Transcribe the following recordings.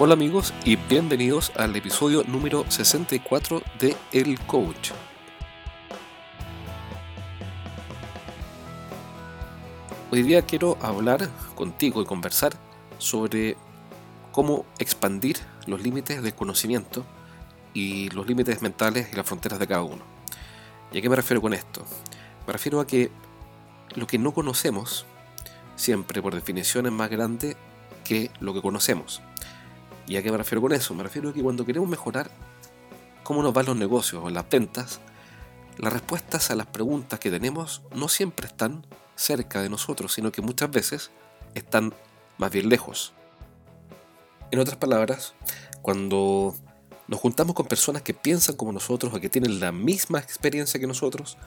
Hola amigos y bienvenidos al episodio número 64 de El Coach. Hoy día quiero hablar contigo y conversar sobre cómo expandir los límites del conocimiento y los límites mentales y las fronteras de cada uno. ¿Y a qué me refiero con esto? Me refiero a que lo que no conocemos siempre por definición es más grande que lo que conocemos. ¿Y a qué me refiero con eso? Me refiero a que cuando queremos mejorar cómo nos van los negocios o las ventas, las respuestas a las preguntas que tenemos no siempre están cerca de nosotros, sino que muchas veces están más bien lejos. En otras palabras, cuando nos juntamos con personas que piensan como nosotros o que tienen la misma experiencia que nosotros,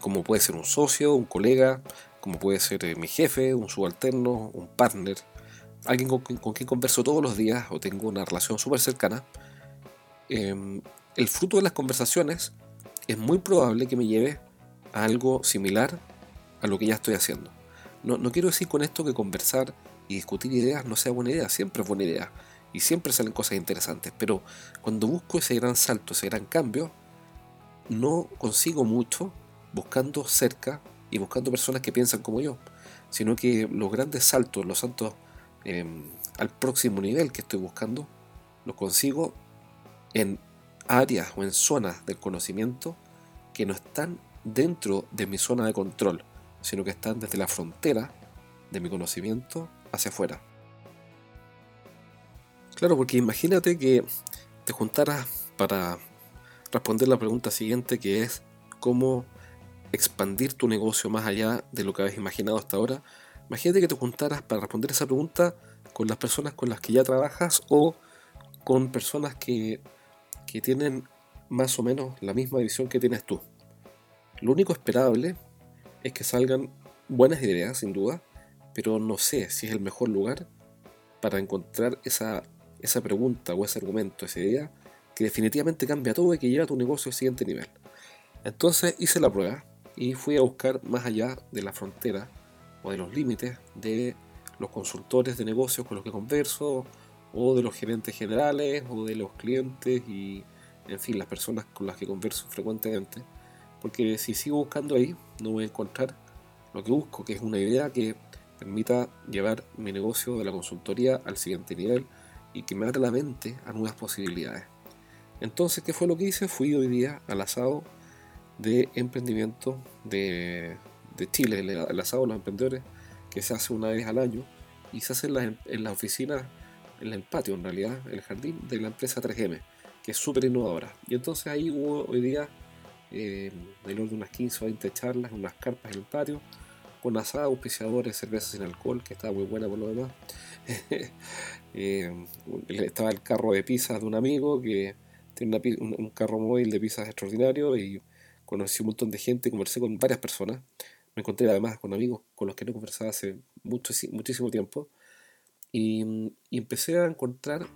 como puede ser un socio, un colega, como puede ser eh, mi jefe, un subalterno, un partner, alguien con, quien converso todos los días o tengo una relación súper cercana, em, el fruto de las conversaciones es muy probable que me lleve a algo similar a lo que ya estoy haciendo. No, no quiero decir con esto que conversar y discutir ideas no sea buena idea, siempre es buena idea y siempre salen cosas interesantes, pero cuando busco ese gran salto, ese gran cambio, no consigo mucho buscando cerca y buscando personas que piensan como yo, sino que los grandes saltos, los saltos em, al próximo nivel que estoy buscando, los consigo en áreas o en zonas del conocimiento que no están dentro de mi zona de control, sino que están desde la frontera de mi conocimiento hacia afuera. Claro, porque imagínate que te juntaras para responder la pregunta siguiente que es cómo expandir tu negocio más allá de lo que habías imaginado hasta ahora, imagínate que te juntaras para responder esa pregunta con las personas con las que ya trabajas o con personas que, que tienen más o menos la misma visión que tienes tú. Lo único esperable es que salgan buenas ideas, sin duda, pero no sé si es el mejor lugar para encontrar esa, esa pregunta o ese argumento, esa idea, que definitivamente cambia todo y que lleva tu negocio al siguiente nivel. Entonces hice la prueba y fui a buscar más allá de la frontera o de los límites de los consultores de negocios con los que converso o de los gerentes generales o de los clientes y en fin las personas con las que converso frecuentemente porque si sigo buscando ahí no voy a encontrar lo que busco que es una idea que permita llevar mi negocio de la consultoría al siguiente nivel y que me abra la mente a nuevas posibilidades entonces ¿qué fue lo que hice? fui hoy día al asado de emprendimiento de, Chile, el, asado de los emprendedores, que se hace una vez al año y se hace en las en oficinas, en el patio en realidad, el jardín de la empresa 3M, que es súper innovadora. Y entonces ahí hubo hoy día eh, de unas 15 o 20 charlas, unas carpas en el patio, con asado, auspiciadores, cerveza sin alcohol, que estaba muy buena por lo demás. eh, estaba el carro de pizzas de un amigo que tiene un, un, carro móvil de pizzas extraordinario y conocí un montón de gente, conversé con varias personas, me encontré además con amigos con los que no conversaba hace mucho, muchísimo tiempo y, empecé a encontrar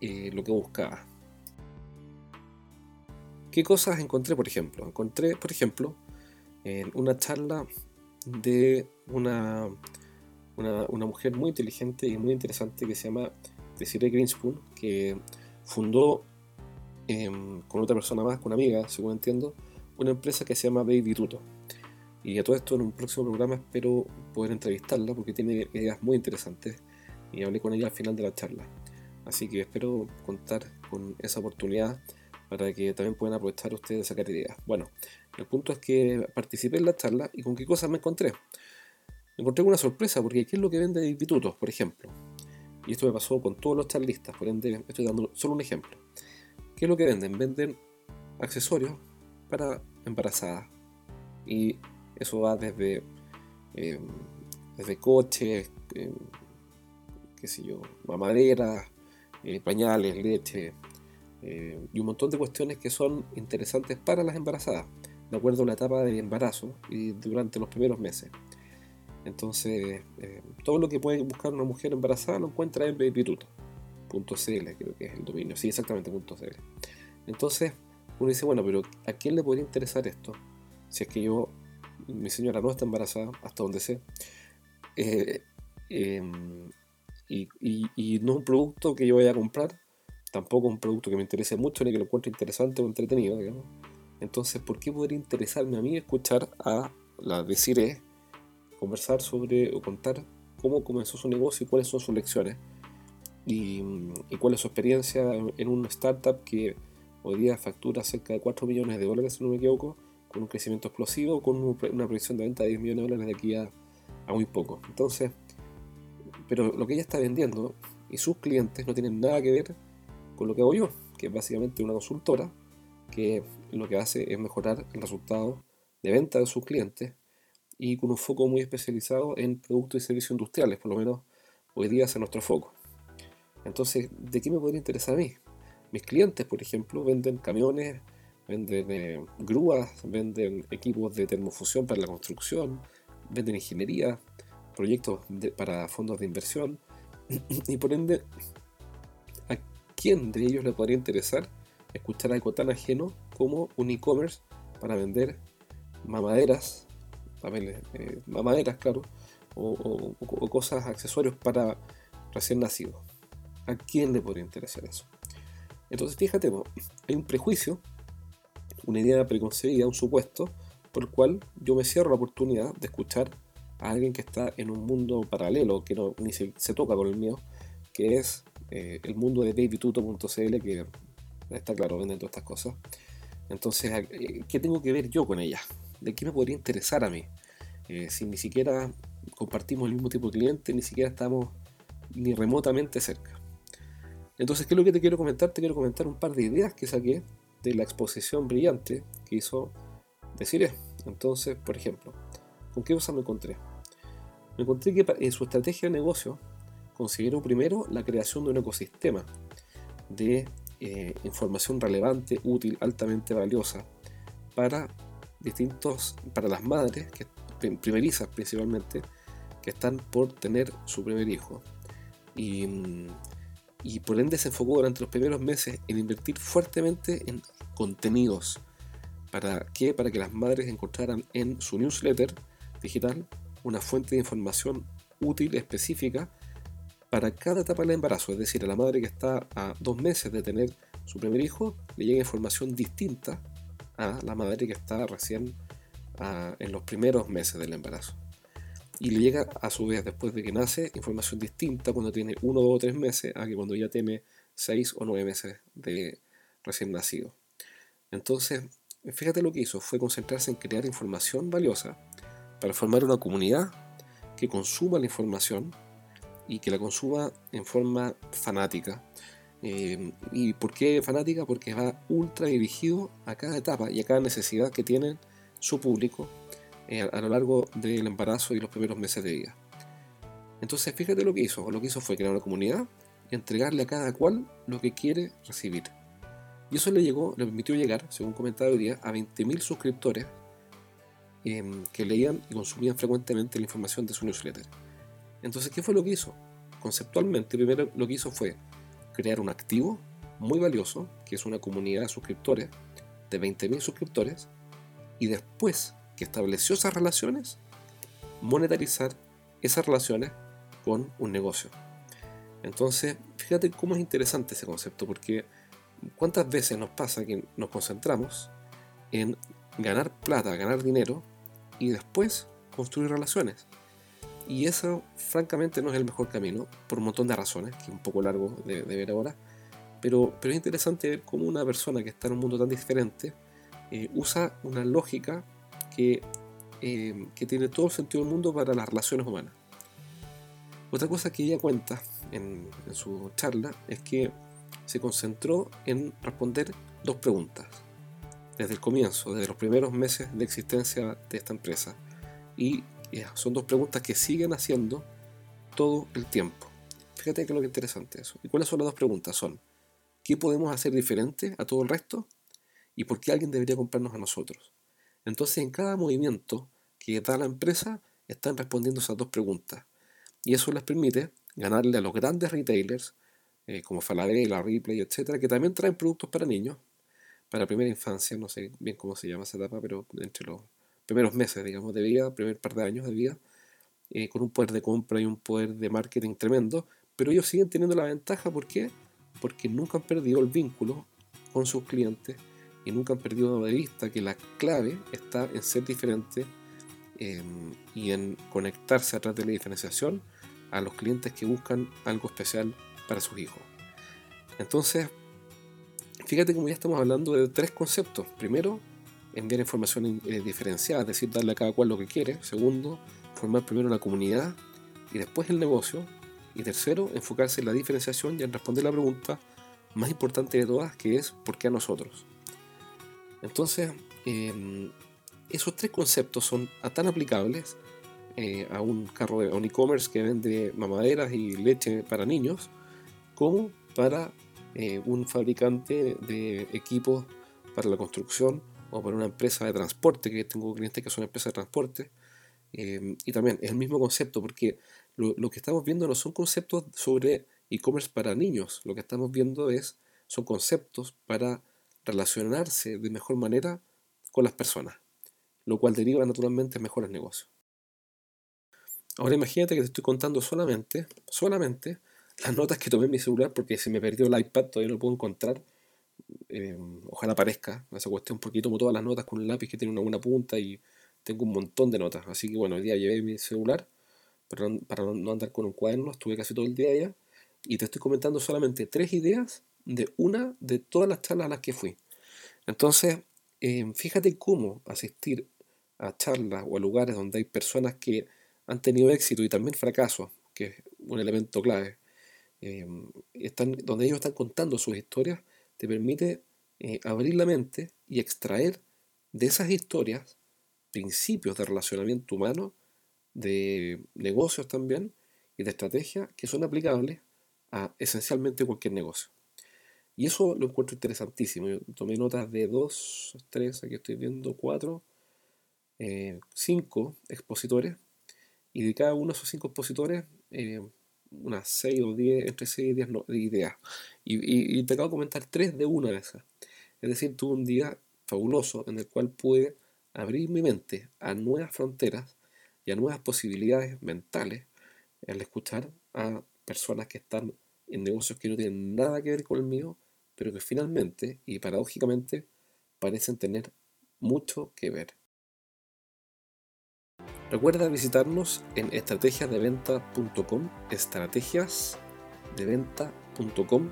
eh, lo que buscaba. ¿Qué cosas encontré, por ejemplo? Encontré, por ejemplo, en una charla de una, una, mujer muy inteligente y muy interesante que se llama Desiree Greenspoon, que fundó em, con otra persona más, con una amiga, según entiendo, una empresa que se llama Baby Tuto. Y a todo esto en un próximo programa espero poder entrevistarla porque tiene ideas muy interesantes y hablé con ella al final de la charla. Así que espero contar con esa oportunidad para que también puedan aprovechar ustedes de sacar ideas. Bueno, el punto es que participé en la charla y con qué cosas me encontré. Me encontré con una sorpresa porque ¿qué es lo que vende Baby Tuto, por ejemplo? Y esto me pasó con todos los charlistas, por ende estoy dando solo un ejemplo. ¿Qué es lo que venden? Venden accesorios para embarazadas. Y eso va desde, em, desde coches, eh, qué sé yo, mamaderas, eh, pañales, leche eh, y un montón de cuestiones que son interesantes para las embarazadas, de acuerdo a la etapa de embarazo y durante los primeros meses. Entonces, todo lo que puede buscar una mujer embarazada lo encuentra en babytuto.cl, creo que es el dominio, sí, exactamente, .cl. Entonces, uno dice, bueno, pero ¿a quién le podría interesar esto? Si es que yo, mi señora no está embarazada, hasta donde sé. Eh, em, y, no es un producto que yo vaya a comprar, tampoco un producto que me interese mucho ni que lo encuentre interesante o entretenido, digamos. Entonces, ¿por qué podría interesarme a mí escuchar a la Desiree conversar sobre o contar cómo comenzó su negocio y cuáles son sus lecciones? Y, y cuál es su experiencia en una startup que hoy día factura cerca de 4 millones de dólares, si no me equivoco, con un crecimiento explosivo, con una proyección de venta de 10 millones de dólares de aquí a, a muy poco. Entonces, pero lo que ella está vendiendo y sus clientes no tienen nada que ver con lo que hago yo, que es básicamente una consultora que lo que hace es mejorar el resultado de venta de sus clientes y con un foco muy especializado en productos y servicios industriales, por lo menos hoy día es nuestro foco. Entonces, ¿de qué me podría interesar a mí? Mis clientes, por ejemplo, venden camiones, venden eh, grúas, venden equipos de termofusión para la construcción, venden ingeniería, proyectos para fondos de inversión y por ende, ¿a quién de ellos le podría interesar escuchar algo tan ajeno como un e-commerce para vender mamaderas, eh, mamaderas, claro, o, cosas, accesorios para recién nacidos? ¿A quién le podría interesar eso? Entonces, fíjate, hay un prejuicio, una idea preconcebida, un supuesto, por el cual yo me cierro la oportunidad de escuchar a alguien que está en un mundo paralelo, que no, ni se, toca con el mío, que es eh, el mundo de babytuto.cl, que está claro, venden todas estas cosas. Entonces, eh, ¿qué tengo que ver yo con ella? ¿De qué me podría interesar a mí? Eh, si ni siquiera compartimos el mismo tipo de cliente, ni siquiera estamos ni remotamente cerca. Entonces, ¿qué es lo que te quiero comentar? Te quiero comentar un par de ideas que saqué de la exposición brillante que hizo Desiree. Entonces, por ejemplo, ¿con qué cosa me encontré? Me encontré que en su estrategia de negocio consideró primero la creación de un ecosistema de eh, información relevante, útil, altamente valiosa para distintos, para las madres, que, primerizas principalmente, que están por tener su primer hijo. Y, y por ende se enfocó durante los primeros meses en invertir fuertemente en contenidos. ¿Para qué? Para que las madres encontraran en su newsletter digital una fuente de información útil, específica, para cada etapa del embarazo, es decir, a la madre que está a dos meses de tener su primer hijo, le llega información distinta a la madre que está recién en los primeros meses del embarazo. Y le llega a su vez, después de que nace, información distinta cuando tiene uno, dos o tres meses a que cuando ya tiene seis o nueve meses de recién nacido. Entonces, fíjate lo que hizo, fue concentrarse en crear información valiosa para formar una comunidad que consuma la información y que la consuma en forma fanática. Eh, ¿Y por qué fanática? Porque va ultra dirigido a cada etapa y a cada necesidad que tiene su público eh, a lo largo del embarazo y los primeros meses de vida. Entonces, fíjate lo que hizo. Lo que hizo fue crear una comunidad y entregarle a cada cual lo que quiere recibir. Y eso le, llegó, le permitió llegar, según comentaba hoy día, a 20.000 suscriptores Em, que leían y consumían frecuentemente la información de su newsletter. Entonces, ¿qué fue lo que hizo? Conceptualmente, primero lo que hizo fue crear un activo muy valioso, que es una comunidad de suscriptores, de 20.000 suscriptores, y después que estableció esas relaciones, monetarizar esas relaciones con un negocio. Entonces, fíjate cómo es interesante ese concepto, porque cuántas veces nos pasa que nos concentramos en ganar plata, ganar dinero y después construir relaciones. Y eso francamente no es el mejor camino, por un montón de razones, que es un poco largo de, ver ahora, pero, pero es interesante ver cómo una persona que está en un mundo tan diferente eh, usa una lógica que, eh, que tiene todo el sentido del mundo para las relaciones humanas. Otra cosa que ella cuenta en, su charla es que se concentró en responder dos preguntas desde el comienzo, desde los primeros meses de existencia de esta empresa. Y eh, son dos preguntas que siguen haciendo todo el tiempo. Fíjate que es lo que es interesante eso. ¿Y cuáles son las dos preguntas? Son, ¿qué podemos hacer diferente a todo el resto? ¿Y por qué alguien debería comprarnos a nosotros? Entonces, en cada movimiento que da la empresa, están respondiendo esas dos preguntas. Y eso les permite ganarle a los grandes retailers, eh, como Falabella, Ripley, etcétera, que también traen productos para niños, para primera infancia, no sé bien cómo se llama esa etapa, pero entre los primeros meses, digamos, de vida, primer par de años de vida, eh, con un poder de compra y un poder de marketing tremendo, pero ellos siguen teniendo la ventaja, ¿por qué? Porque nunca han perdido el vínculo con sus clientes y nunca han perdido de vista que la clave está en ser diferente em, y en conectarse a través de la diferenciación a los clientes que buscan algo especial para sus hijos. Entonces, fíjate como ya estamos hablando de tres conceptos. Primero, enviar información eh, diferenciada, es decir, darle a cada cual lo que quiere. Segundo, formar primero la comunidad y después el negocio. Y tercero, enfocarse en la diferenciación y en responder la pregunta más importante de todas, que es ¿por qué a nosotros? Entonces, em, esos tres conceptos son tan aplicables eh, a un carro de un e-commerce que vende mamaderas y leche para niños, como para eh, un fabricante de equipos para la construcción o para una empresa de transporte, que tengo clientes que son empresas de transporte. Em, y también es el mismo concepto, porque lo, que estamos viendo no son conceptos sobre e-commerce para niños, lo que estamos viendo es, son conceptos para relacionarse de mejor manera con las personas, lo cual deriva naturalmente en mejores negocios. Ahora imagínate que te estoy contando solamente, solamente las notas que tomé en mi celular porque se me perdió el iPad, todavía no lo puedo encontrar. Eh, ojalá aparezca esa cuestión porque tomo todas las notas con un lápiz que tiene una buena punta y tengo un montón de notas. Así que bueno, hoy día llevé mi celular para no andar con un cuaderno, estuve casi todo el día allá y te estoy comentando solamente tres ideas de una de todas las charlas a las que fui. Entonces, eh, fíjate cómo asistir a charlas o a lugares donde hay personas que han tenido éxito y también fracaso, que es un elemento clave, eh, están, donde ellos están contando sus historias, te permite eh, abrir la mente y extraer de esas historias principios de relacionamiento humano, de negocios también y de estrategia que son aplicables a esencialmente cualquier negocio. Y eso lo encuentro interesantísimo. Yo tomé notas de dos, tres, aquí estoy viendo cuatro, eh, cinco expositores. Y de cada uno de esos cinco expositores, eh, unas seis o diez, entre seis y diez ideas. Y, te acabo de comentar tres de una de esas. Es decir, tuve un día fabuloso en el cual pude abrir mi mente a nuevas fronteras y a nuevas posibilidades mentales al escuchar a personas que están en negocios que no tienen nada que ver con el mío pero que finalmente y paradójicamente parecen tener mucho que ver. Recuerda visitarnos en estrategiasdeventa.com, estrategiasdeventa.com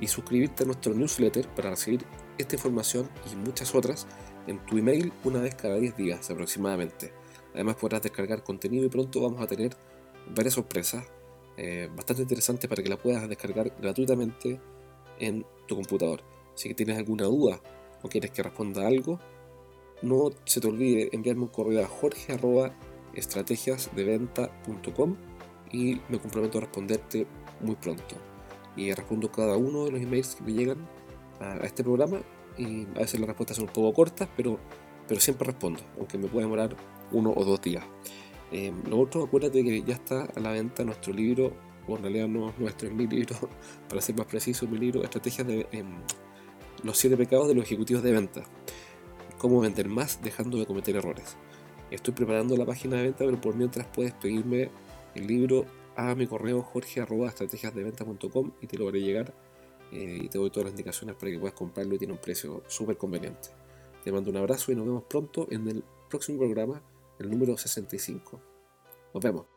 y suscribirte a nuestro newsletter para recibir esta información y muchas otras en tu email una vez cada 10 días aproximadamente. Además podrás descargar contenido y pronto vamos a tener varias sorpresas eh, bastante interesantes para que la puedas descargar gratuitamente en tu computador. Si tienes alguna duda o quieres que responda algo, no se te olvide enviarme un correo a jorge.estrategiasdeventa.com y me comprometo a responderte muy pronto. Y respondo cada uno de los emails que me llegan a, este programa y a veces las respuestas son un poco cortas, pero, pero siempre respondo, aunque me pueda demorar uno o dos días. Eh, lo otro, acuérdate que ya está a la venta nuestro libro o en realidad no nuestro, es mi libro, para ser más preciso, mi libro, Estrategias de em, los siete pecados de los ejecutivos de venta. Cómo vender más dejando de cometer errores. Estoy preparando la página de venta, pero por mientras puedes pedirme el libro a mi correo jorge.estrategiasdeventa.com y te lo haré llegar eh, y te doy todas las indicaciones para que puedas comprarlo y tiene un precio súper conveniente. Te mando un abrazo y nos vemos pronto en el próximo programa, el número 65. Nos vemos.